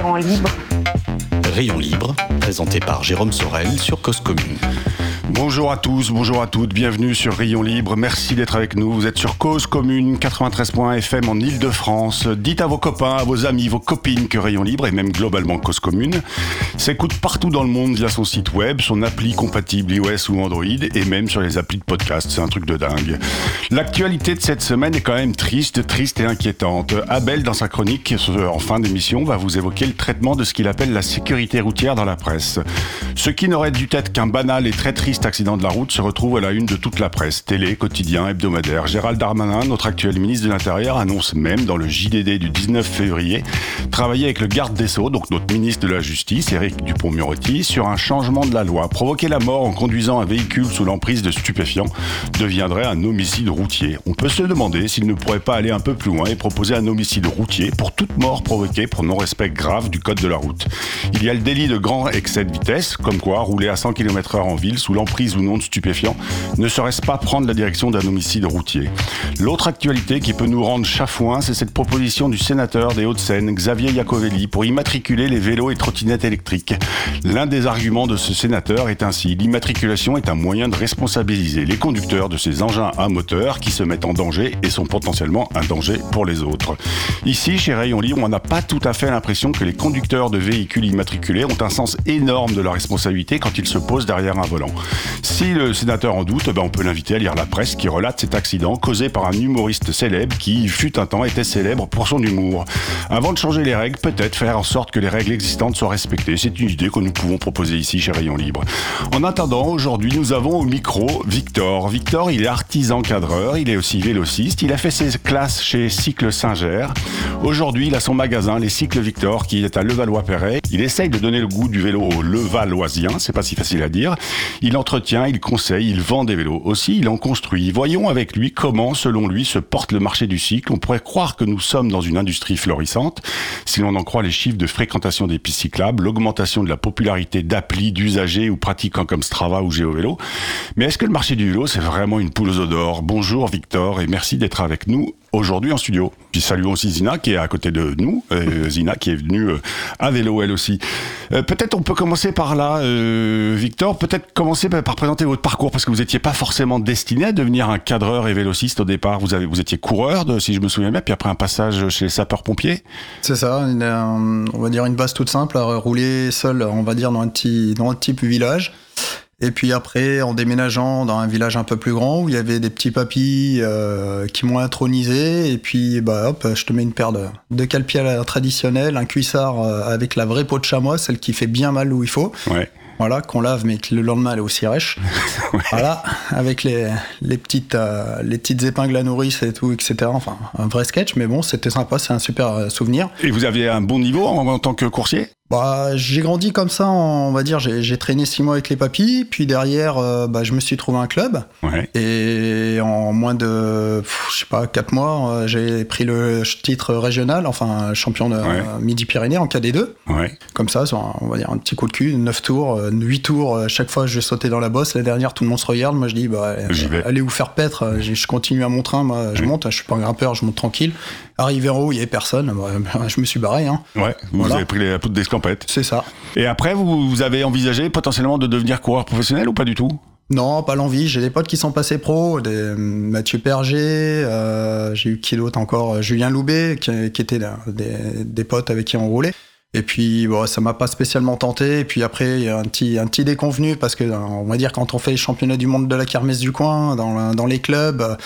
rend. Rayon libre, présenté par Jérôme Sorel sur Cause Commune. Bonjour à tous, bonjour à toutes, bienvenue sur Rayon Libre, merci d'être avec nous. Vous êtes sur Cause Commune 93.fm en Ile-de-France. Dites à vos copains, à vos amis, vos copines que Rayon Libre et même globalement Cause Commune s'écoute partout dans le monde via son site web, son appli compatible iOS ou Android et même sur les applis de podcast. C'est un truc de dingue. L'actualité de cette semaine est quand même triste, triste et inquiétante. Abel, dans sa chronique en fin d'émission, va vous évoquer le traitement de ce qu'il appelle la sécurité routière dans la presse. Ce qui n'aurait dû être qu'un banal et très triste accident de la route se retrouve à la une de toute la presse, télé, quotidien, hebdomadaire. Gérald Darmanin, notre actuel ministre de l'Intérieur, annonce même dans le JDD du 19 février travailler avec le garde des Sceaux, donc notre ministre de la Justice, Éric Dupont-Moretti, sur un changement de la loi. Provoquer la mort en conduisant un véhicule sous l'emprise de stupéfiants deviendrait un homicide routier. On peut se demander s'il ne pourrait pas aller un peu plus loin et proposer un homicide routier pour toute mort provoquée pour non-respect grave du code de la route. Il y a le délit de grand excès de vitesse, comme quoi rouler à 100 km/h en ville sous l'emprise ou non de stupéfiants ne serait-ce pas prendre la direction d'un homicide routier L'autre actualité qui peut nous rendre chafouin, c'est cette proposition du sénateur des Hauts-de-Seine, Xavier Iacovelli, pour immatriculer les vélos et trottinettes électriques. L'un des arguments de ce sénateur est ainsi l'immatriculation est un moyen de responsabiliser les conducteurs de ces engins à moteur qui se mettent en danger et sont potentiellement un danger pour les autres. Ici, chez Rayon Libre, on n'a pas tout à fait l'impression que les conducteurs de véhicules immatriculés ont un sens énorme de leur responsabilité quand ils se posent derrière un volant. Si le sénateur en doute, ben on peut l'inviter à lire la presse qui relate cet accident causé par un humoriste célèbre qui, fut un temps, était célèbre pour son humour. Avant de changer les règles, peut-être faire en sorte que les règles existantes soient respectées. C'est une idée que nous pouvons proposer ici chez Rayon Libre. En attendant, aujourd'hui, nous avons au micro Victor. Victor, il est artisan cadreur, il est aussi vélociste, il a fait ses classes chez Cycle Singer. Aujourd'hui, il a son magasin, les Cycles Victor, qui est à Levallois-Perret. Il essaye de donner le goût du vélo aux Levalloisiens, c'est pas si facile à dire. Il entretient, il conseille, il vend des vélos. Aussi, il en construit. Voyons avec lui comment, selon lui, se porte le marché du cycle. On pourrait croire que nous sommes dans une industrie florissante, si l'on en croit les chiffres de fréquentation des pistes cyclables, l'augmentation de la popularité d'applis, d'usagers ou pratiquants comme Strava ou GeoVélo. Mais est-ce que le marché du vélo, c'est vraiment une poule aux d'or? Bonjour Victor et merci d'être avec nous aujourd'hui en studio. Puis saluons aussi Zina qui est à côté de nous, euh, Zina qui est venue euh, à vélo elle aussi. Euh, peut-être on peut commencer par là, Victor, peut-être commencer par présenter votre parcours parce que vous n'étiez pas forcément destiné à devenir un cadreur et vélociste au départ. Vous, avez, vous étiez coureur, si je me souviens bien, puis après un passage chez les sapeurs-pompiers. C'est ça, on va dire une base toute simple, à rouler seul, on va dire, dans un petit, dans un petit village. Et puis après, en déménageant dans un village un peu plus grand où il y avait des petits papis euh, qui m'ont intronisé, et puis bah hop, je te mets une paire de, de calpias traditionnels, un cuissard euh, avec la vraie peau de chamois, celle qui fait bien mal où il faut. Ouais. Voilà, qu'on lave, mais que le lendemain elle est aussi rêche. Voilà, avec les, les, petites, euh, les petites épingles à nourrice et tout, etc. Enfin, un vrai sketch, mais bon, c'était sympa, c'est un super euh, souvenir. Et vous aviez un bon niveau en, en tant que coursier? Bah, j'ai grandi comme ça, on va dire, j'ai traîné six mois avec les papis, puis derrière, euh, bah, je me suis trouvé un club, Ouais. et en moins de, pff, je sais pas, quatre mois, euh, j'ai pris le titre régional, enfin champion de Ouais. Midi-Pyrénées en KD2, Ouais. comme ça, un- on va dire un petit coup de cul, 9 tours, euh, 8 tours, euh, chaque fois je sautais dans la bosse, la dernière tout le monde se regarde, moi je dis, bah, allez vous faire paître, je continue à mon train, moi je monte, je suis pas un grimpeur, je monte tranquille, arrivé en haut, il y avait personne, bah, je me suis barré, hein. Ouais. Vous Voilà. avez pris les poudres c'est ça. Et après, vous, vous avez envisagé potentiellement de devenir coureur professionnel ou pas du tout? Non, pas l'envie. J'ai des potes qui sont passés pro, des euh, Mathieu Perger, euh, j'ai eu qui d'autre encore, euh, Julien Loubet, qui, là, des, des potes avec qui on roulait. Et puis, bon, ça m'a pas spécialement tenté. Et puis après, il y a un petit, un petit déconvenu parce que, on va dire, quand on fait les championnats du monde de la kermesse du coin, dans, les clubs,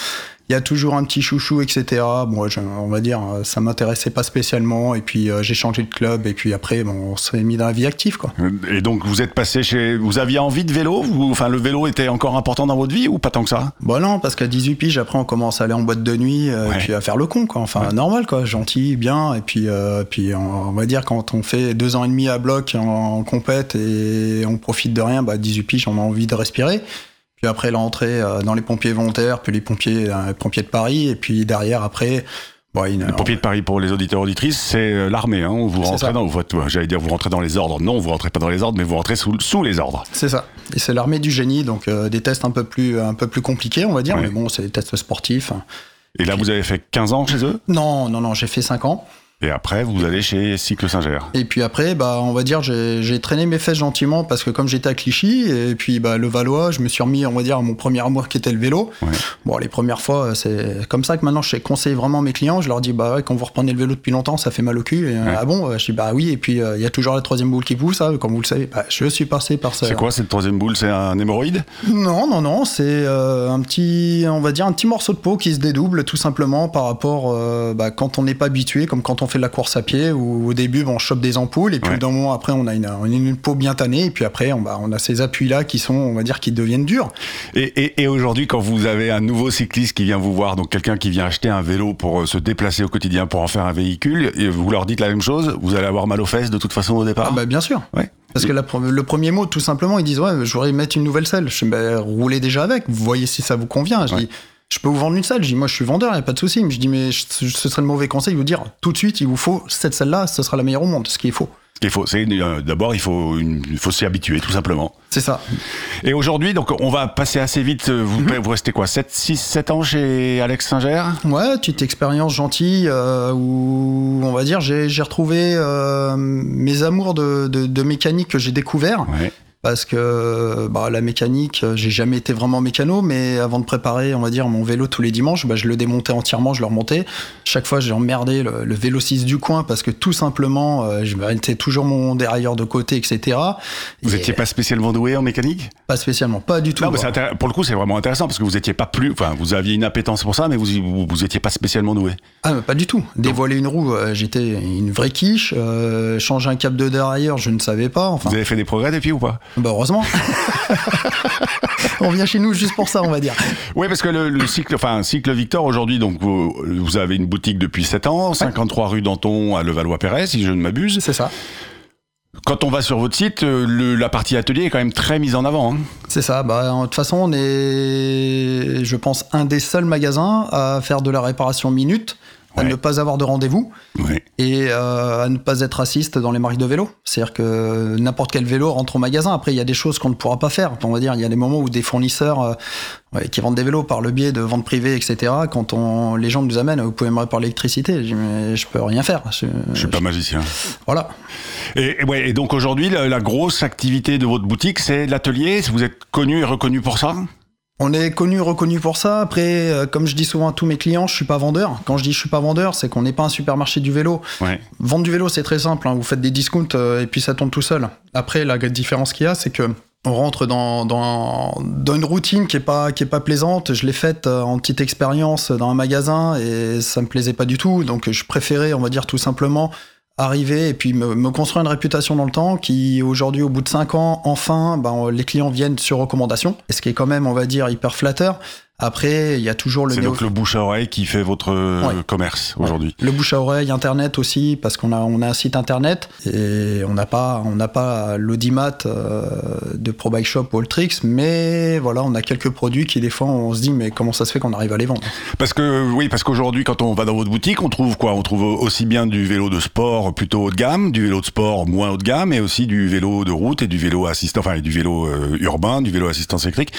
il y a toujours un petit chouchou, etc. Moi, je- on va dire, euh, ça m'intéressait pas spécialement. Et puis, euh, j'ai changé de club. Et puis après, bon, on s'est mis dans la vie active, quoi. Et donc vous êtes passé chez, vous aviez envie de vélo Vous- Enfin le vélo était encore important dans votre vie ou pas tant que ça? Bon, non, parce qu'à 18 piges, après, on commence à aller en boîte de nuit, euh, Ouais. et puis à faire le con, quoi. Enfin, normal, quoi. Gentil, bien. Et puis, euh, puis on, on va dire, quand on fait deux ans et demi à bloc en, en compète et on profite de rien, bah, 18 piges, on a envie de respirer. Puis après, l'entrée euh, dans les pompiers volontaires, puis les pompiers, euh, pompiers de Paris, et puis derrière, après, bon, une, Les pompiers de Paris pour les auditeurs auditrices, c'est euh, l'armée. Hein, vous rentrez dans, j'allais dire vous rentrez dans les ordres. Non, vous rentrez pas dans les ordres, mais vous rentrez sous, sous les ordres. C'est ça. Et c'est l'armée du génie, donc euh, des tests un peu plus, un peu plus compliqués, on va dire. Ouais. Mais bon, c'est des tests sportifs. Et là, vous avez fait 15 ans chez eux? Non, non, non, j'ai fait 5 ans. Et après, vous allez chez Cycle Singer. Et puis après, bah, on va dire, j'ai traîné mes fesses gentiment parce que comme j'étais à Clichy, et puis bah, le Valois, je me suis remis, on va dire, à mon premier amour qui était le vélo. Ouais. Bon, les premières fois, c'est comme ça que maintenant je conseille vraiment mes clients. Je leur dis, bah quand vous reprenez le vélo depuis longtemps, ça fait mal au cul. Et, euh, Ah bon? Je dis, bah oui, et puis euh, il y a toujours la troisième boule qui pousse, hein, comme vous le savez. Bah, je suis passé par ça. C'est quoi cette troisième boule? C'est un hémorroïde? Non, non, non, c'est euh, un petit, on va dire un petit morceau de peau qui se dédouble tout simplement par rapport euh, bah, quand on n'est pas habitué, comme quand on fait de la course à pied où au début bon, on chope des ampoules et puis Ouais. d'un moment après on a une, on a une peau bien tannée et puis après on, bah, on a ces appuis là qui sont, on va dire, qui deviennent durs. Et, et- et aujourd'hui, quand vous avez un nouveau cycliste qui vient vous voir, donc quelqu'un qui vient acheter un vélo pour euh, se déplacer au quotidien, pour en faire un véhicule, et vous leur dites la même chose, vous allez avoir mal aux fesses de toute façon au départ Ah bah bien sûr. Ouais. Parce que la le premier mot, tout simplement, ils disent ouais, je voudrais mettre une nouvelle selle. Je dis bah, roulez déjà avec, vous voyez si ça vous convient. Je Ouais. dis je peux vous vendre une selle. Je dis moi je suis vendeur, y a pas de souci. Mais je dis mais je- ce serait le mauvais conseil de vous dire tout de suite il vous faut cette selle là, ce sera la meilleure au monde. Ce qu'il faut. Ce qu'il faut, c'est euh, d'abord il faut, une- il faut s'y habituer tout simplement. C'est ça. Et aujourd'hui, donc on va passer assez vite. euh, Vous, vous restez quoi 7, 6, 7 ans chez Alex Singer? Ouais, petite expérience gentille euh, où on va dire j'ai j'ai retrouvé euh, mes amours de, de, de mécanique que j'ai découvert. Ouais. Parce que bah, la mécanique, j'ai jamais été vraiment mécano, mais avant de préparer, on va dire, mon vélo tous les dimanches, bah, je le démontais entièrement, je le remontais. Chaque fois, j'ai emmerdé le, le vélo 6 du coin parce que tout simplement, euh, je mettais toujours mon dérailleur de côté, etc. Vous Et étiez pas spécialement doué en mécanique? Pas spécialement, pas du tout. Non, mais pour le coup, c'est vraiment intéressant parce que vous étiez pas plus, enfin, vous aviez une appétence pour ça, mais vous, vous, vous étiez pas spécialement doué. Ah, mais pas du tout. Dévoiler une roue, euh, j'étais une vraie quiche. Euh, changer un cap de dérailleur, je ne savais pas. Enfin, Vous avez fait des progrès depuis ou pas? Bah, heureusement. on vient chez nous juste pour ça, on va dire. Oui, parce que le, le cycle, enfin, cycle Victor aujourd'hui, donc vous, vous avez une boutique depuis 7 ans, 53 rue Danton à Levallois-Perret, si je ne m'abuse. C'est ça. Quand on va sur votre site, euh, le- la partie atelier est quand même très mise en avant. hein. C'est ça. Bah, de toute façon, on est, je pense, un des seuls magasins à faire de la réparation minute, à Ouais. ne pas avoir de rendez-vous Ouais. et euh, à ne pas être raciste dans les marques de vélo. C'est-à-dire que n'importe quel vélo rentre au magasin. Après, il y a des choses qu'on ne pourra pas faire. On va dire, il y a des moments où des fournisseurs euh, ouais, qui vendent des vélos par le biais de ventes privées, etc. Quand on, les gens nous amènent, vous pouvez me réparer l'électricité. Je dis, mais je peux rien faire. Je, Je suis pas magicien. Voilà. Et, et ouais, et donc aujourd'hui, la, la grosse activité de votre boutique, c'est l'atelier. Vous êtes connu et reconnu pour ça? On est connu, reconnu pour ça. Après, euh, comme je dis souvent à tous mes clients, je suis pas vendeur. Quand je dis je suis pas vendeur, c'est qu'on n'est pas un supermarché du vélo. Ouais. Vendre du vélo, c'est très simple. hein. Vous faites des discounts euh, et puis ça tombe tout seul. Après, la différence qu'il y a, c'est que on rentre dans, dans, dans une routine qui est pas qui est pas plaisante. Je l'ai faite euh, en petite expérience dans un magasin et ça me plaisait pas du tout. Donc, je préférais, on va dire tout simplement arriver et puis me, construire une réputation dans le temps qui aujourd'hui au bout de 5 ans enfin ben, les clients viennent sur recommandation. Et ce qui est quand même on va dire hyper flatteur après il y a toujours le C'est donc le bouche à oreille qui fait votre euh, Ouais. commerce aujourd'hui. le bouche à oreille, internet aussi, parce qu'on a, on a un site internet et on n'a pas, on n'a pas l'audimat euh, de Pro Bike Shop ou Alltrix, mais voilà, on a quelques produits qui des fois on se dit mais comment ça se fait qu'on arrive à les vendre? Parce que oui, parce qu'aujourd'hui, quand on va dans votre boutique, on trouve quoi? On trouve aussi bien du vélo de sport plutôt haut de gamme, du vélo de sport moins haut de gamme, et aussi du vélo de route et du vélo assistant, enfin et du vélo euh, urbain, du vélo assistance électrique.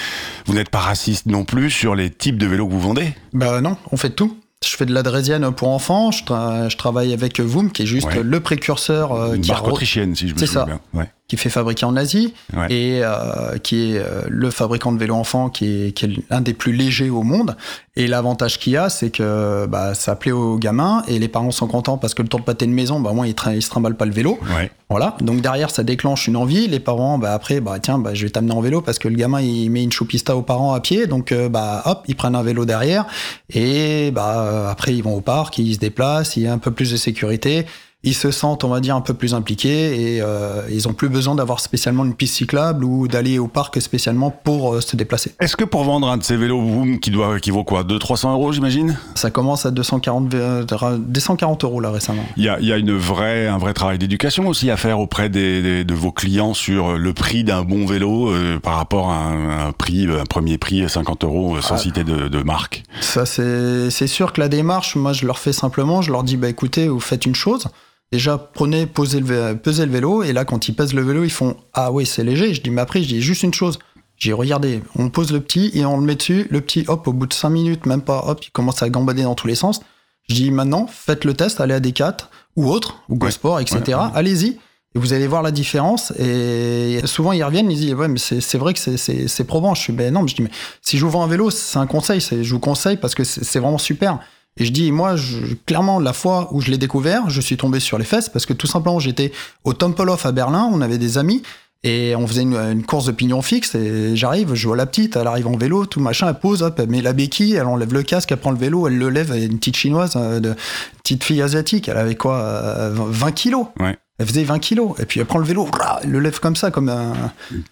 Vous n'êtes pas raciste non plus sur les types de vélos que vous vendez? Bah non, on fait de tout. Je fais de la drésienne pour enfants, je, tra- je travaille avec Voom, qui est juste Ouais. le précurseur euh, Une qui re- autrichienne, si je me C'est souviens ça. bien. Ouais. Qui fait fabriquer en Asie Ouais. et euh, qui est euh, le fabricant de vélos enfants qui est, qui est l'un des plus légers au monde. Et l'avantage qu'il y a, c'est que bah, ça plaît aux gamins et les parents sont contents parce que le tour de pâté de maison, bah, au moins ils, ils se trimballent pas le vélo. Ouais. Voilà. Donc derrière, ça déclenche une envie. Les parents, bah, après, bah, tiens, bah, je vais t'amener en vélo parce que le gamin il met une choupista aux parents à pied. Donc euh, bah, hop, ils prennent un vélo derrière et bah, après ils vont au parc, ils se déplacent, il y a un peu plus de sécurité. Ils se sentent, on va dire, un peu plus impliqués et euh, ils ont plus besoin d'avoir spécialement une piste cyclable ou d'aller au parc spécialement pour euh, se déplacer. Est-ce que pour vendre un de ces vélos Vroom qui, doit, qui vaut quoi 200-300 euros, j'imagine? Ça commence à 240, euh, 240 euros là récemment. Il y a, il y a une vraie, un vrai travail d'éducation aussi à faire auprès des, des- de vos clients sur le prix d'un bon vélo euh, par rapport à un, un prix, un premier prix 50 euros euh, sans Ah. citer de, de marque. Ça, c'est c'est sûr que la démarche, moi, je leur fais simplement, je leur dis, bah écoutez, vous faites une chose. Déjà, prenez, posez le, pesez le vélo, et là, quand ils pèsent le vélo, ils font Ah oui, c'est léger. Je dis, mais après, je dis juste une chose. J'ai regardé, on pose le petit et on le met dessus. Le petit, hop, au bout de 5 minutes, même pas, hop, il commence à gambader dans tous les sens. Je dis maintenant, faites le test, allez à Decat ou autre, ou GoSport, etc. Allez-y. Et vous allez voir la différence. Et souvent, ils reviennent, ils disent Ouais, mais c'est vrai que c'est- probant. Je suis Ben non, mais je dis Mais si je vous vends un vélo, c'est un conseil. Je vous conseille parce que c'est vraiment super. Et je dis, moi, je- clairement, la fois où je l'ai découvert, je suis tombé sur les fesses parce que tout simplement, j'étais au Tempelhof à Berlin, on avait des amis et on faisait une, une course de pignon fixe et j'arrive, je vois la petite, elle arrive en vélo, tout machin, elle pose, hop, elle met la béquille, elle enlève le casque, elle prend le vélo, elle le lève, elle est une petite chinoise, euh, de, petite fille asiatique, elle avait quoi, euh, 20 kilos Ouais. Elle faisait 20 kilos. Et puis elle prend le vélo, elle le lève comme ça, comme un.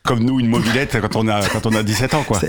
Comme nous, une mobilette quand on a, quand on a 17 ans, quoi.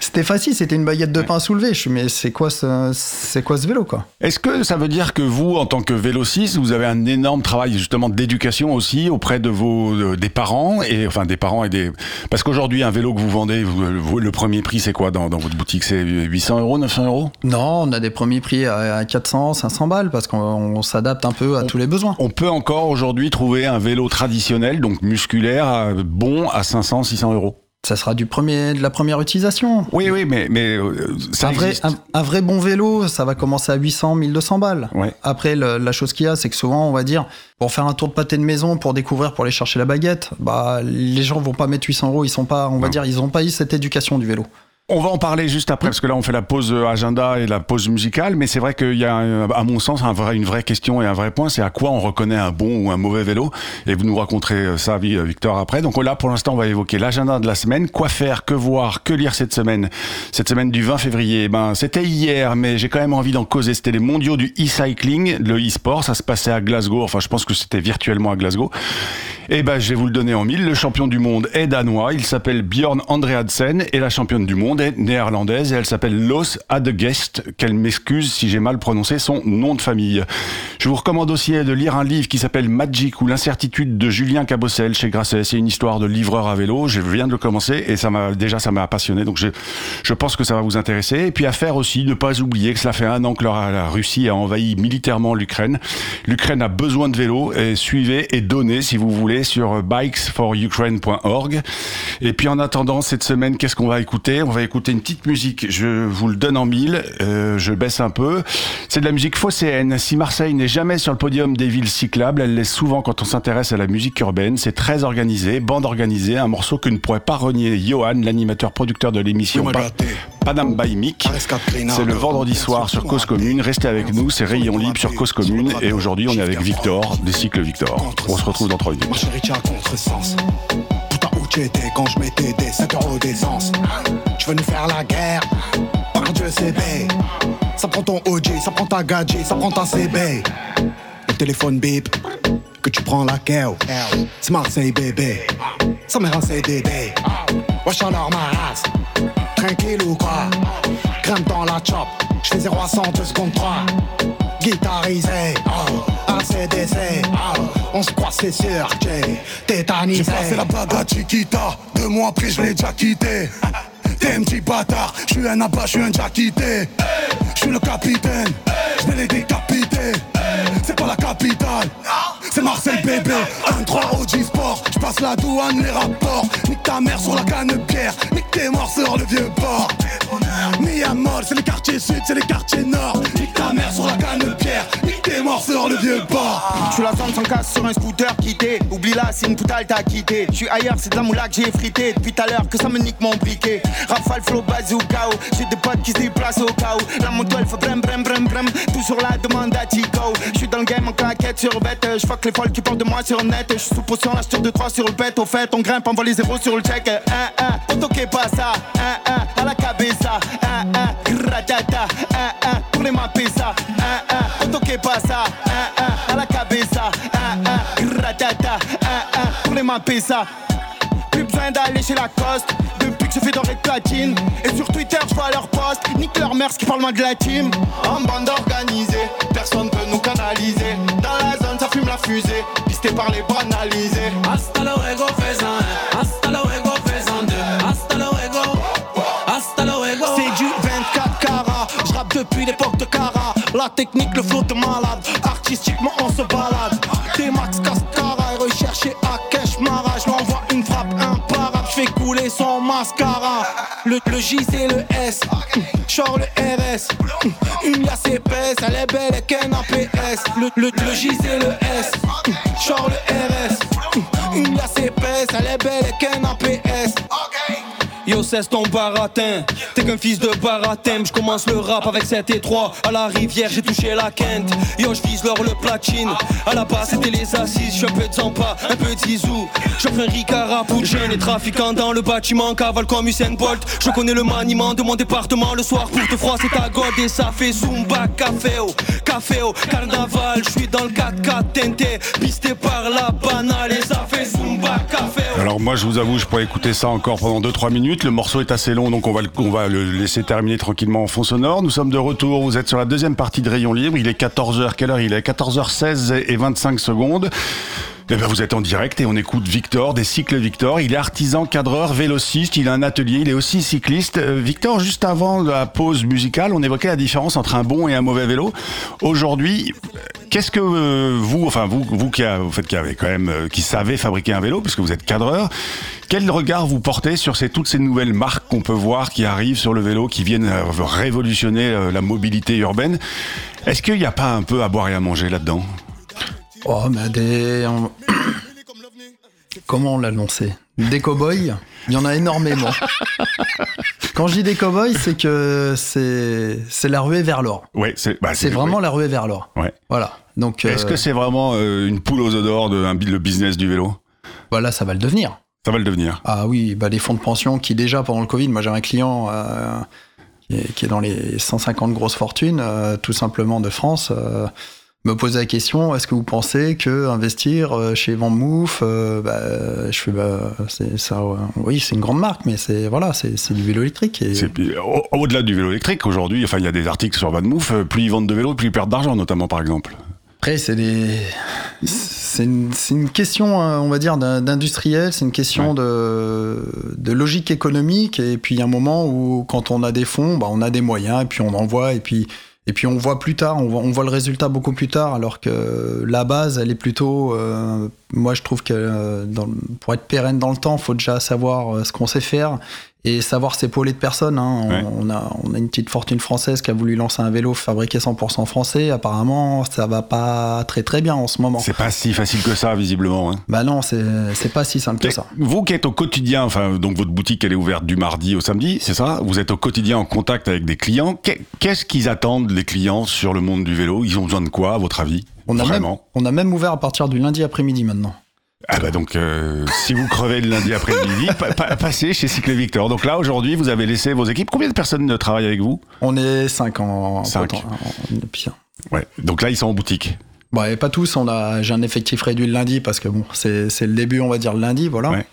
C'était facile, c'était une baguette de pain à soulever. Je suis, mais c'est quoi ce, c'est quoi ce vélo, quoi? Est-ce que ça veut dire que vous, en tant que vélociste, vous avez un énorme travail justement d'éducation aussi auprès de vos des parents et enfin des parents et des parce qu'aujourd'hui un vélo que vous vendez, vous- vous- le premier prix c'est quoi dans, dans votre boutique? C'est 800 euros, 900 euros? Non, on a des premiers prix à à 400, 500 balles parce qu'on on s'adapte un peu à tous les besoins. On peut encore aujourd'hui trouver un vélo traditionnel, donc musculaire, bon à 500, 600 euros. Ça sera du premier, de la première utilisation. Oui, oui, mais mais euh, ça un, vrai, un, un vrai bon vélo, ça va commencer à 800, 1200 balles. Ouais. Après, le- la chose qu'il y a, c'est que souvent, on va dire, pour faire un tour de pâté de maison, pour découvrir, pour aller chercher la baguette, bah, les gens vont pas mettre 800 euros. Ils sont pas, on va Non. dire, ils ont pas eu cette éducation du vélo. On va en parler juste après, parce que là, on fait la pause euh, agenda et la pause musicale, mais c'est vrai qu'il y a, euh, à mon sens, une vraie question et un vrai point, c'est à quoi on reconnaît un bon ou un mauvais vélo. Et vous nous raconterez euh, ça, Vi- Victor, après. Donc là, pour l'instant, on va évoquer l'agenda de la semaine. Quoi faire, que voir, que lire cette semaine Cette semaine du 20 février, ben, c'était hier, mais j'ai quand même envie d'en causer. C'était les mondiaux du e-cycling, le e-sport. Ça se passait à Glasgow. Enfin, je pense que c'était virtuellement à Glasgow. Et ben, je vais vous le donner en mille. Le champion du monde est danois. Il s'appelle Björn Andreadsen et la championne du monde est néerlandaise et elle s'appelle Los Adegest. Qu'elle m'excuse si j'ai mal prononcé son nom de famille. Je vous recommande aussi de lire un livre qui s'appelle Magic ou l'incertitude de Julien Cabossel chez Grasset. C'est une histoire de livreur à vélo. Je viens de le commencer et ça m'a, déjà, ça m'a passionné. Donc je, je pense que ça va vous intéresser. Et puis à faire aussi, ne pas oublier que cela fait un an que la, Russie a envahi militairement l'Ukraine. L'Ukraine a besoin de vélos suivez et donnez si vous voulez sur bikesforukraine.org. Et puis en attendant cette semaine, qu'est-ce qu'on va écouter? On va écouter une petite musique. Je vous le donne en mille. Euh, je baisse un peu. C'est de la musique phocéenne. Si Marseille n'est jamais sur le podium des villes cyclables, elle l'est souvent quand on s'intéresse à la musique urbaine. C'est très organisé, bande organisée, un morceau que ne pourrait pas renier Johan, l'animateur producteur de l'émission Panam by Mick. C'est le vendredi soir sur Cause Commune. Restez avec nous, c'est Rayon Libre sur Cause Commune. Et aujourd'hui, on est avec Victor, des cycles Victor. On se retrouve dans 3 minutes. Ma. Putain, où tu étais quand je mettais des 7 euros d'essence Tu veux nous faire la guerre Par Dieu, c'est bé. Ça prend ton OG, ça prend ta gadget, ça prend ta CB. Le téléphone bip, que tu prends la keo. C'est Marseille, bébé. Ça mère un CDD. Wesh alors ma race. Tranquille ou quoi Crème dans la chop. Je fais 0 à 100, 2 secondes 3 guitarisé, oh, ACDC, oh, on se croit c'est sûr, j'ai tétanisé. J'ai passé la bague à Chiquita, deux mois après je l'ai déjà quitté. T'es un petit bâtard, je suis un abat, je suis un déjà quitté. Je suis le capitaine, je vais les décapiter. C'est pas la capitale, c'est Marcel bébé 1-3 OG Sport, je passe la douane, les rapports Nique ta mère sur la canne de pierre tes morts sur le vieux port. Miamol, c'est les quartiers sud, c'est les quartiers Je suis la zone sans casse sur un scooter quitté. Oublie là, c'est une poutale t'as quitté. Je suis ailleurs, c'est de la moula que j'ai frité. Depuis tout à l'heure que ça me nique mon briquet. Rafale, flow, bazooka J'ai des potes qui se déplacent au où La moto elle fait brem brem brem brem. Tout sur la demande à Tico. Je suis dans le game en claquette sur bête. Je fuck les folles qui parlent de moi sur net. Je suis sous potion, la sur de 3 sur le bête Au fait, on grimpe, on voit les zéros sur le check. Un, un, on toque pas ça. Un, un, à la cabeza. Un, un, ratata Un, un, pour les mapper ça un, on toque pas ça Un, un, à la cabeza Un, un, ratata Un, un, pour les mapper ça plus besoin d'aller chez Lacoste Depuis que je fais doré de platine Et sur Twitter je vois leurs posts Nique leur mère qui parle moins de la team. En bande organisée Personne peut nous canaliser. Dans la zone ça fume la fusée Pisté par les banalisés. Hasta technique, le flow de malade. Artistiquement on se balade. T-Max Cascara Et recherché à Cash Mara Je l'envoie une frappe imparable Je fais couler son mascara. Le, le J c'est le S. Genre le RS Une liasse épaisse Elle est belle et qu'un APS le, le, le J c'est le S. Genre le RS Une liasse épaisse Elle est belle et Yo cesse ton baratin. T'es qu'un fils de baratin. Je commence le rap avec 7 et 3 À la rivière j'ai touché la quinte. Yo je vise l'or le platine. À la base c'était les assises. Je un peu de Zampa, un peu de Zizou. J'offre un Ricard jeunes et trafiquants dans le bâtiment. Cavale comme Usain Bolt. Je connais le maniement de mon département. Le soir pour te froid c'est ta god Et ça fait Zumba, café au Café au carnaval. Je suis dans le 4x4 teinté Pisté moi je vous avoue, je pourrais écouter ça encore pendant 2-3 minutes. Le morceau est assez long, donc on va, le, laisser terminer tranquillement en fond sonore. Nous sommes de retour, vous êtes sur la deuxième partie de Rayon Libre. Il est 14h, quelle heure il est? 14h16 et 25 secondes. Eh ben vous êtes en direct et on écoute Victor, des cycles Victor. Il est artisan, cadreur, vélociste, il a un atelier, il est aussi cycliste. Euh, Victor, juste avant la pause musicale, on évoquait la différence entre un bon et un mauvais vélo. Aujourd'hui, qu'est-ce que euh, vous, enfin vous, vous qui, vous faites, qui avez quand même, euh, qui savez fabriquer un vélo, puisque vous êtes cadreur, quel regard vous portez sur toutes ces nouvelles marques qu'on peut voir qui arrivent sur le vélo, qui viennent révolutionner la mobilité urbaine? Est-ce qu'il n'y a pas un peu à boire et à manger là-dedans? Oh, mais des. on- Comment on l'a lancé Des cow-boys, il y en a énormément. Quand je dis des cow-boys, c'est que c'est la ruée vers l'or. Ouais, c'est bah, C'est vraiment la ruée vers l'or. Ouais. Voilà. Donc, Est-ce euh, que c'est vraiment euh, une poule aux œufs d'or de un, le business du vélo? Voilà, ça va le devenir. Ça va le devenir. Ah oui, bah les fonds de pension qui déjà pendant le Covid, moi j'ai un client euh, qui, est, qui est dans les 150 grosses fortunes, tout simplement de France, me posait la question est-ce que vous pensez que investir euh, chez Van Moof, euh, bah, je fais bah, c'est ça, ouais. oui c'est une grande marque, mais c'est voilà, c'est c'est du vélo électrique. Et, C'est- au- Au-delà du vélo électrique, aujourd'hui, enfin, il y a des articles sur Van Moof, euh, plus ils vendent de vélos, plus ils perdent d'argent, notamment, par exemple. Après, c'est des. C'est une, c'est une question, hein, on va dire, d'industriel, c'est une question de, de logique économique. Et puis, il y a un moment où, quand on a des fonds, bah, on a des moyens, et puis on envoie, et puis, et puis on voit plus tard, on voit, le résultat beaucoup plus tard, alors que la base, elle est plutôt. euh, moi, je trouve que euh, pour être pérenne dans le temps, il faut déjà savoir euh, ce qu'on sait faire et savoir s'épauler de personnes. hein. On, Ouais. on a, on a une petite fortune française qui a voulu lancer un vélo fabriqué 100% français. Apparemment, ça va pas très très bien en ce moment. C'est pas si facile que ça, visiblement. hein. Bah non, c'est pas si simple que ça. Vous qui êtes au quotidien, enfin, donc votre boutique, elle est ouverte du mardi au samedi, c'est ça? Vous êtes au quotidien en contact avec des clients. Qu'est- Qu'est-ce qu'ils attendent, les clients, sur le monde du vélo? Ils ont besoin de quoi, à votre avis? On a, même, on a même ouvert à partir du lundi après-midi maintenant. Ah bah donc, euh, si vous crevez le lundi après-midi, pa- pa- passez chez Cycle Victor. Donc là, aujourd'hui, vous avez laissé vos équipes. Combien de personnes travaillent avec vous? On est 5 en, Cinq. en- en- puis, Ouais. Donc là, ils sont en boutique. Bon, et pas tous, on a, j'ai un effectif réduit le lundi parce que bon, c'est le début, on va dire le lundi, voilà. Ouais.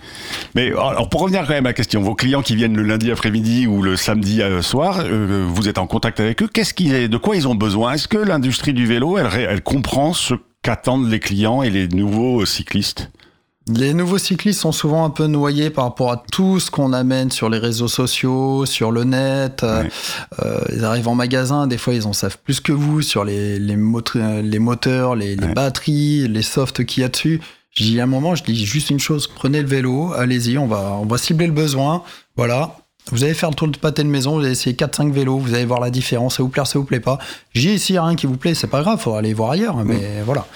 Mais alors, pour revenir quand même à la question, vos clients qui viennent le lundi après-midi ou le samedi euh, soir, euh, vous êtes en contact avec eux. Qu'est-ce qu'ils, de quoi ils ont besoin? Est-ce que l'industrie du vélo, elle, elle comprend ce qu'attendent les clients et les nouveaux cyclistes? Les nouveaux cyclistes sont souvent un peu noyés par rapport à tout ce qu'on amène sur les réseaux sociaux, sur le net. Euh, euh, ils arrivent en magasin, des fois ils en savent plus que vous sur les, les, moteurs, les, les batteries, les softs qu'il y a dessus. À un moment, je dis juste une chose, prenez le vélo, allez-y, on va, on va cibler le besoin. Voilà. Vous allez faire le tour de pâté de maison, vous allez essayer 4-5 vélos, vous allez voir la différence, ça vous plaît, ça vous plaît pas. J'ai ici rien qui vous plaît, c'est pas grave, faut aller voir ailleurs, mais voilà.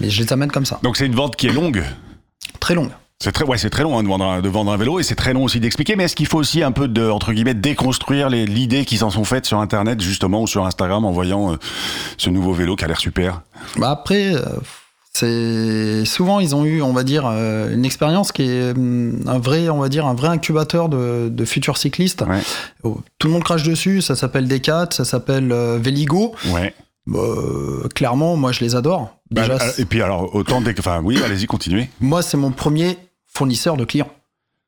Mais je les amène comme ça. Donc c'est une vente qui est longue Très longue. C'est très, ouais, c'est très long hein, de, vendre un, de vendre un vélo et c'est très long aussi d'expliquer. Mais est-ce qu'il faut aussi un peu de, entre guillemets, déconstruire les- l'idée qui s'en sont faites sur Internet justement ou sur Instagram en voyant euh, ce nouveau vélo qui a l'air super? Bah après, euh, c'est souvent ils ont eu, on va dire, euh, une expérience qui est hum, un vrai, on va dire, un vrai incubateur de, de futurs cyclistes. Oh, Tout le monde crache dessus. Ça s'appelle Decat, ça s'appelle Véligo. Ouais. Bah, clairement, moi je les adore. Déjà, Bah, et puis alors autant dès que, enfin oui, allez-y, continuez. moi c'est mon premier fournisseur de clients.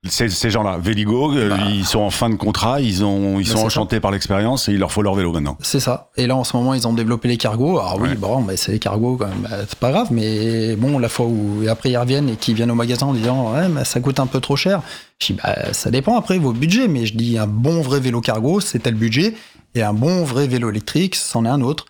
Ces, ces gens-là, Véligo, euh, ils sont en fin de contrat, ils ont, ils Bah, sont enchantés par l'expérience et il leur faut leur vélo maintenant. C'est ça. Et là, en ce moment, ils ont développé les cargos. Alors oui, bon, bah, c'est les cargos. Bah, c'est pas grave, mais bon, la fois où et après ils reviennent et qu'ils viennent au magasin en disant, ouais, mais ça coûte un peu trop cher. Je dis, bah, ça dépend après vos budgets, mais je dis, un bon vrai vélo cargo, c'est tel budget. Et un bon vrai vélo électrique, c'en est un autre.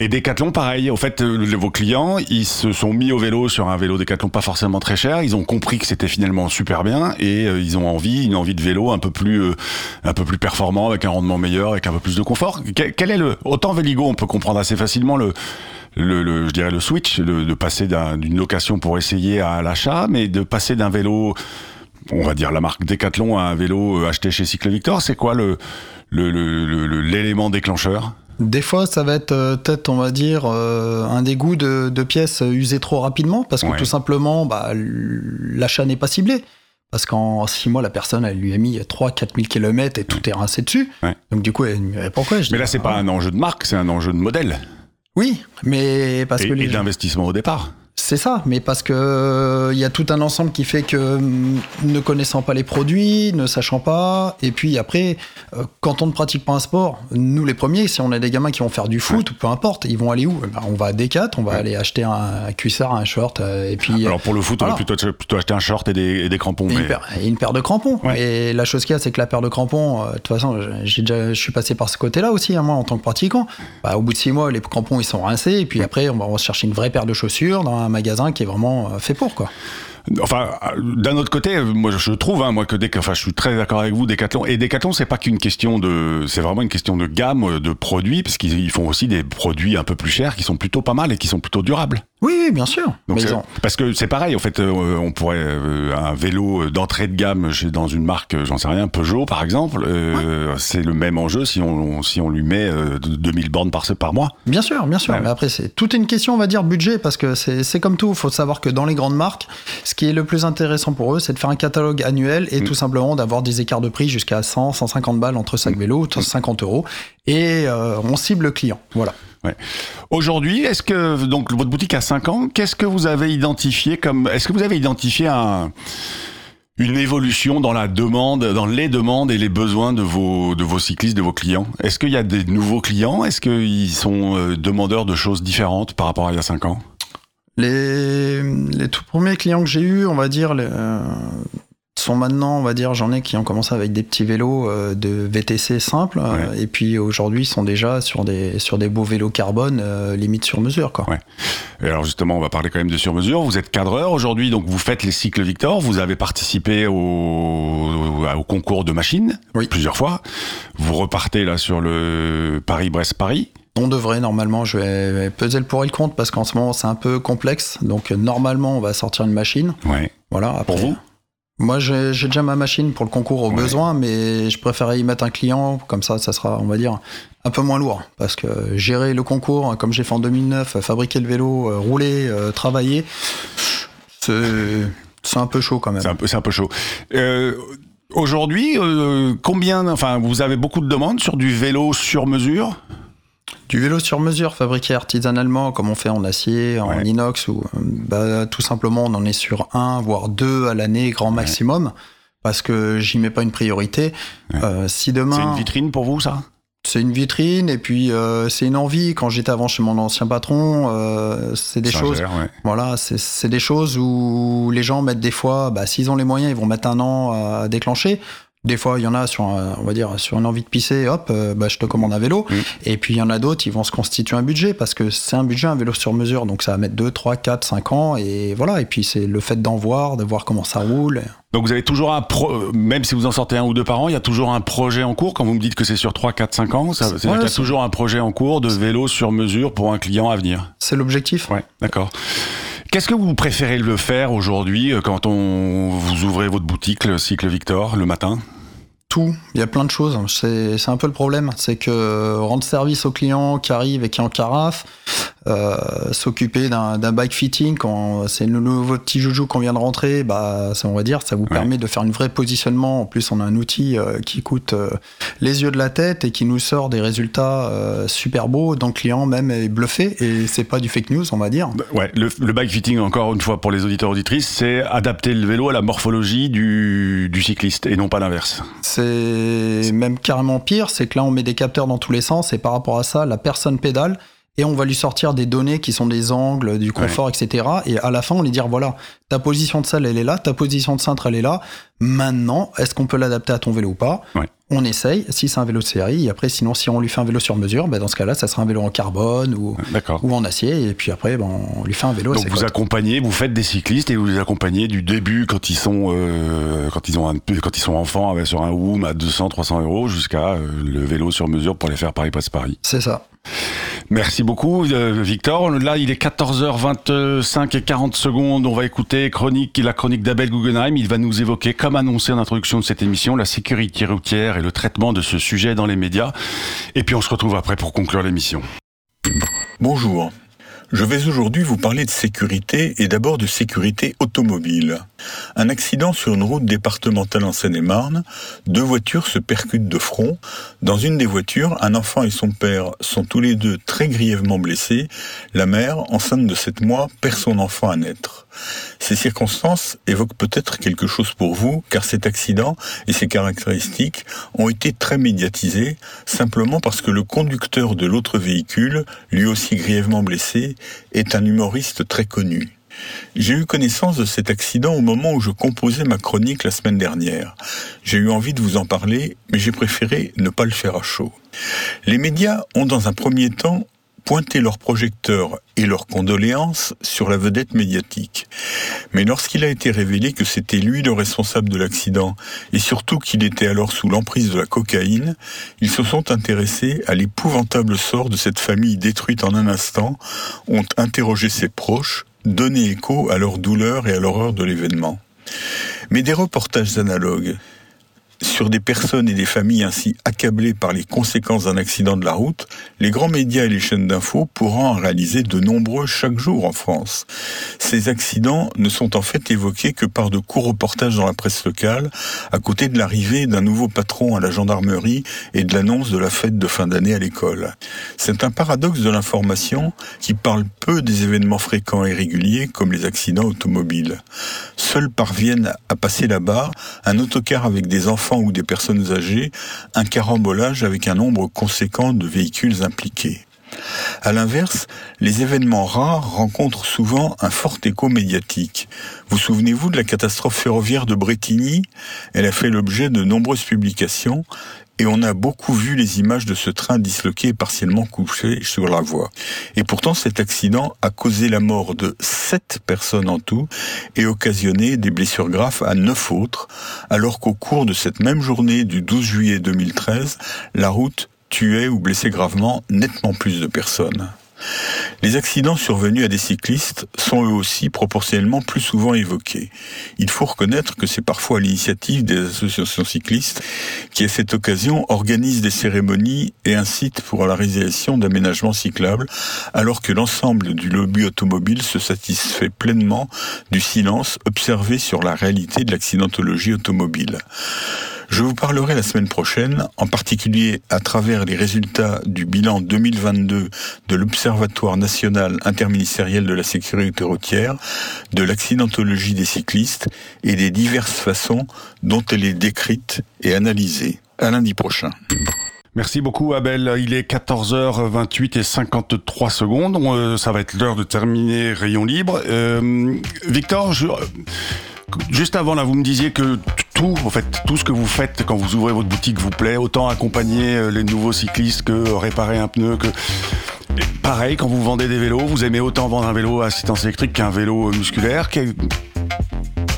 Et Decathlon, pareil. Au fait, euh, vos clients, ils se sont mis au vélo sur un vélo Decathlon pas forcément très cher. Ils ont compris que c'était finalement super bien et euh, ils ont envie, une envie de vélo un peu plus, euh, un peu plus performant, avec un rendement meilleur, avec un peu plus de confort. Quel, est le autant Véligo, on peut comprendre assez facilement le le, je dirais le switch de, passer d'un- d'une location pour essayer à l'achat, mais de passer d'un vélo, on va dire la marque Decathlon à un vélo acheté chez Cycle Victor, c'est quoi le- l'élément déclencheur Des fois, ça va être euh, peut-être, on va dire, euh, un dégoût de, de pièces usées trop rapidement, parce que Ouais. tout simplement, bah, l'achat n'est pas ciblé. Parce qu'en 6 mois, la personne, elle lui a mis 3-4 000 km et tout est rincé dessus. Ouais. Donc du coup, elle me dit, mais pourquoi? Je Mais dis, là, c'est pas ah, un enjeu de marque, c'est un enjeu de modèle Oui, mais parce et, que et d'investissement au départ. C'est ça, mais parce que euh, il y a tout un ensemble qui fait que hum, ne connaissant pas les produits, ne sachant pas, et puis après, euh, quand on ne pratique pas un sport, nous les premiers, si on a des gamins qui vont faire du foot, peu importe, ils vont aller où? Eh ben, On va à Decat, on va aller acheter un, un cuissard, un short, euh, et puis Alors pour le foot, on voilà. va plutôt, plutôt acheter un short et des, et des crampons. et mais- une, paire, et une paire de crampons. Et la chose qu'il y a, c'est que la paire de crampons, de toute façon, j'ai déjà, je suis passé par ce côté-là aussi, hein, moi, en tant que pratiquant. Bah, au bout de six mois, les crampons, ils sont rincés, et puis après, on va, on va chercher une vraie paire de chaussures dans un magasin qui est vraiment euh, fait pour, quoi. Enfin, d'un autre côté, moi je trouve, hein, moi que dès que, enfin, je suis très d'accord avec vous, Decathlon. Et Decathlon, c'est pas qu'une question de, c'est vraiment une question de gamme euh, de produits, parce qu'ils ils font aussi des produits un peu plus chers qui sont plutôt pas mal et qui sont plutôt durables. Oui, oui, bien sûr. Donc Mais c'est- ils ont- parce que c'est pareil, en fait, euh, on pourrait euh, un vélo d'entrée de gamme chez dans une marque, euh, j'en sais rien, Peugeot par exemple, euh, c'est le même enjeu si on si on lui met euh, 2000 bornes par par mois. Bien sûr, bien sûr. Ouais. Mais après, c'est toute une question, on va dire, budget, parce que c'est comme tout. Il faut savoir que dans les grandes marques, ce qui est le plus intéressant pour eux, c'est de faire un catalogue annuel et tout simplement d'avoir des écarts de prix jusqu'à 100, 150 balles entre chaque vélo, 50 euros. Et euh, on cible le client. Voilà. Aujourd'hui, est-ce que donc votre boutique a 5 ans, qu'est-ce que vous avez identifié comme est-ce que vous avez identifié un une évolution dans la demande, dans les demandes et les besoins de vos de vos cyclistes, de vos clients? Est-ce qu'il y a des nouveaux clients? Est-ce qu'ils sont euh, demandeurs de choses différentes par rapport à il y a 5 ans? Les, les tout premiers clients que j'ai eus, on va dire, euh, sont maintenant, on va dire, j'en ai qui ont commencé avec des petits vélos euh, de VTC simples, euh, et puis aujourd'hui ils sont déjà sur des, sur des beaux vélos carbone, euh, limite sur mesure. Quoi. Ouais. Et alors justement, on va parler quand même de sur-mesure. Vous êtes cadreur aujourd'hui, donc vous faites les cycles Victor. Vous avez participé au, au concours de machines plusieurs fois. Vous repartez là sur le Paris-Brest-Paris. On devrait normalement, je vais peser le pour et le contre parce qu'en ce moment c'est un peu complexe. Donc euh, normalement on va sortir une machine. Ouais. Voilà. Pour vous? Moi j'ai déjà ma machine pour le concours au besoin, mais je préférais y mettre un client comme ça, ça sera, on va dire, un peu moins lourd parce que gérer le concours, comme j'ai fait en 2009, fabriquer le vélo, euh, rouler, euh, travailler, c'est un peu chaud quand même. C'est un peu, c'est un peu chaud. Euh, Aujourd'hui, euh, combien, enfin, vous avez beaucoup de demandes sur du vélo sur mesure? Du vélo sur mesure fabriqué artisanalement, comme on fait en acier, en inox, ou bah, tout simplement on en est sur un, voire deux à l'année, grand maximum, parce que j'y mets pas une priorité. Euh, si demain. C'est une vitrine pour vous, ça? C'est une vitrine et puis euh, c'est une envie. Quand j'étais avant chez mon ancien patron, euh, c'est des choses. Ouais. Voilà, c'est- c'est des choses où les gens mettent des fois, bah, s'ils ont les moyens, ils vont mettre un an à déclencher. Des fois, il y en a sur, un- on va dire, sur une envie de pisser, hop, euh, bah, je te commande un vélo. Mm. Et puis il y en a d'autres, ils vont se constituer un budget parce que c'est un budget, un vélo sur mesure, donc ça va mettre 2, 3, 4, 5 ans. Et voilà, et puis c'est le fait d'en voir, de voir comment ça roule. Donc vous avez toujours un pro, euh, même si vous en sortez un ou deux par an, il y a toujours un projet en cours. Quand vous me dites que c'est sur 3, 4, 5 ans, ça- c'est-à-dire Ouais, qu'il y a c'est- toujours un projet en cours de vélo sur mesure pour un client à venir. C'est l'objectif. Ouais, d'accord. Qu'est-ce que vous préférez le faire aujourd'hui euh, quand on vous ouvrez votre boutique, le cycle Victor, le matin? Il y a plein de choses. C'est un peu le problème. C'est que rendre service aux clients qui arrivent et qui en carafe, euh, s'occuper d'un bike fitting quand c'est le nouveau petit joujou qu'on vient de rentrer, bah, ça, on va dire, ça vous permet de faire un vrai positionnement. En plus, on a un outil euh, qui coûte euh, les yeux de la tête et qui nous sort des résultats euh, super beaux. Donc, le client même est bluffé et c'est pas du fake news, on va dire. Ouais, le, le bike fitting, encore une fois pour les auditeurs auditrices, c'est adapter le vélo à la morphologie du, du cycliste et non pas l'inverse. C'est même carrément pire, c'est que là on met des capteurs dans tous les sens et par rapport à ça, la personne pédale et on va lui sortir des données qui sont des angles, du confort, etc. Et à la fin, on lui dire voilà, ta position de selle elle est là, ta position de cintre elle est là. Maintenant, est-ce qu'on peut l'adapter à ton vélo ou pas? Ouais. On essaye, si c'est un vélo de série, et après sinon si on lui fait un vélo sur mesure, ben, dans ce cas-là, ça sera un vélo en carbone ou, en acier, et puis après ben, on lui fait un vélo. Donc vous accompagnez, vous faites des cyclistes et vous les accompagnez du début quand ils sont euh, quand ils ont un peu quand ils sont enfants avec, sur un Woom à 200 300 euros jusqu'à euh, le vélo sur mesure pour les faire Paris passe Paris. C'est ça. Merci beaucoup euh, Victor. Là il est 14h25 et 40 secondes. On va écouter chronique la chronique d'Abel Guggenheim. Il va nous évoquer comme annoncé en introduction de cette émission la sécurité routière et le traitement de ce sujet dans les médias. Et puis on se retrouve après pour conclure l'émission. Bonjour. Je vais aujourd'hui vous parler de sécurité et d'abord de sécurité automobile. Un accident sur une route départementale en Seine-et-Marne, deux voitures se percutent de front. Dans une des voitures, un enfant et son père sont tous les deux très grièvement blessés. La mère, enceinte de 7 mois, perd son enfant à naître. Ces circonstances évoquent peut-être quelque chose pour vous, car cet accident et ses caractéristiques ont été très médiatisés, simplement parce que le conducteur de l'autre véhicule, lui aussi grièvement blessé, est un humoriste très connu. J'ai eu connaissance de cet accident au moment où je composais ma chronique la semaine dernière. J'ai eu envie de vous en parler, mais j'ai préféré ne pas le faire à chaud. Les médias ont dans un premier temps pointé leurs projecteurs et leurs condoléances sur la vedette médiatique. Mais lorsqu'il a été révélé que c'était lui le responsable de l'accident, et surtout qu'il était alors sous l'emprise de la cocaïne, ils se sont intéressés à l'épouvantable sort de cette famille détruite en un instant, ont interrogé ses proches, donné écho à leur douleur et à l'horreur de l'événement. Mais des reportages analogues sur des personnes et des familles ainsi accablées par les conséquences d'un accident de la route, les grands médias et les chaînes d'infos pourront en réaliser de nombreux chaque jour en France. Ces accidents ne sont en fait évoqués que par de courts reportages dans la presse locale, à côté de l'arrivée d'un nouveau patron à la gendarmerie et de l'annonce de la fête de fin d'année à l'école. C'est un paradoxe de l'information qui parle peu des événements fréquents et réguliers comme les accidents automobiles. Seuls parviennent à passer barre un autocar avec des enfants ou des personnes âgées, un carambolage avec un nombre conséquent de véhicules impliqués. À l'inverse, les événements rares rencontrent souvent un fort écho médiatique. Vous souvenez-vous de la catastrophe ferroviaire de Bretigny? Elle a fait l'objet de nombreuses publications et on a beaucoup vu les images de ce train disloqué et partiellement couché sur la voie. Et pourtant, cet accident a causé la mort de sept personnes en tout et occasionné des blessures graves à neuf autres, alors qu'au cours de cette même journée du 12 juillet 2013, la route tuait ou blessait gravement nettement plus de personnes. Les accidents survenus à des cyclistes sont eux aussi proportionnellement plus souvent évoqués. Il faut reconnaître que c'est parfois à l'initiative des associations cyclistes qui, à cette occasion, organisent des cérémonies et incitent pour la réalisation d'aménagements cyclables, alors que l'ensemble du lobby automobile se satisfait pleinement du silence observé sur la réalité de l'accidentologie automobile. Je vous parlerai la semaine prochaine, en particulier à travers les résultats du bilan 2022 de l'Observatoire national interministériel de la sécurité routière, de l'accidentologie des cyclistes et des diverses façons dont elle est décrite et analysée. À lundi prochain. Merci beaucoup Abel. Il est 14h28 et 53 secondes. Euh, ça va être l'heure de terminer Rayon Libre. Euh, Victor, je, juste avant là, vous me disiez que tout, en fait, tout ce que vous faites quand vous ouvrez votre boutique vous plaît, autant accompagner euh, les nouveaux cyclistes que réparer un pneu, que pareil quand vous vendez des vélos, vous aimez autant vendre un vélo à assistance électrique qu'un vélo musculaire.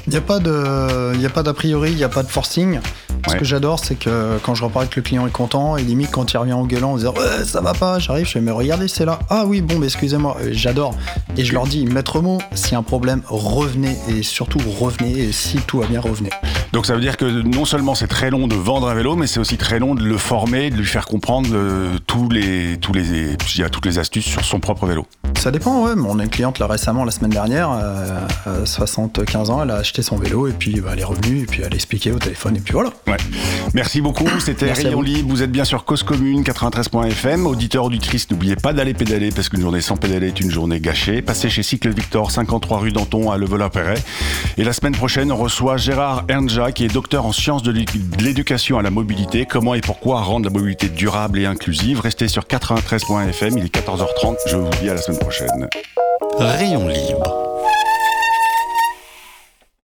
Il n'y a pas de, il a pas d'a priori, il n'y a pas de forcing. Ce que j'adore, c'est que quand je repars que le client est content, et limite quand il revient en gueulant en disant ouais, ça va pas, j'arrive, je fais mais regardez, c'est là. Ah oui, bon, excusez-moi, euh, j'adore. Et je leur dis, maître mot, s'il y a un problème, revenez et surtout revenez. Et si tout va bien, revenez. Donc ça veut dire que non seulement c'est très long de vendre un vélo, mais c'est aussi très long de le former, de lui faire comprendre euh, tous les, tous les, toutes les astuces sur son propre vélo. Ça dépend, ouais. On a une cliente là récemment, la semaine dernière, euh, 75 ans, elle a acheté son vélo et puis bah, elle est revenue et puis elle a expliqué au téléphone et puis voilà. Ouais. Merci beaucoup. C'était Rayon Libre. Vous êtes bien sur Cause Commune 93.fm. Auditeur, auditrice, n'oubliez pas d'aller pédaler parce qu'une journée sans pédaler est une journée gâchée. Passez chez Cycle Victor, 53 rue Danton à Levallois-Perret. Et la semaine prochaine, on reçoit Gérard Ernja qui est docteur en sciences de l'éducation à la mobilité. Comment et pourquoi rendre la mobilité durable et inclusive? Restez sur 93.fm. Il est 14h30. Je vous dis à la semaine Rayon libre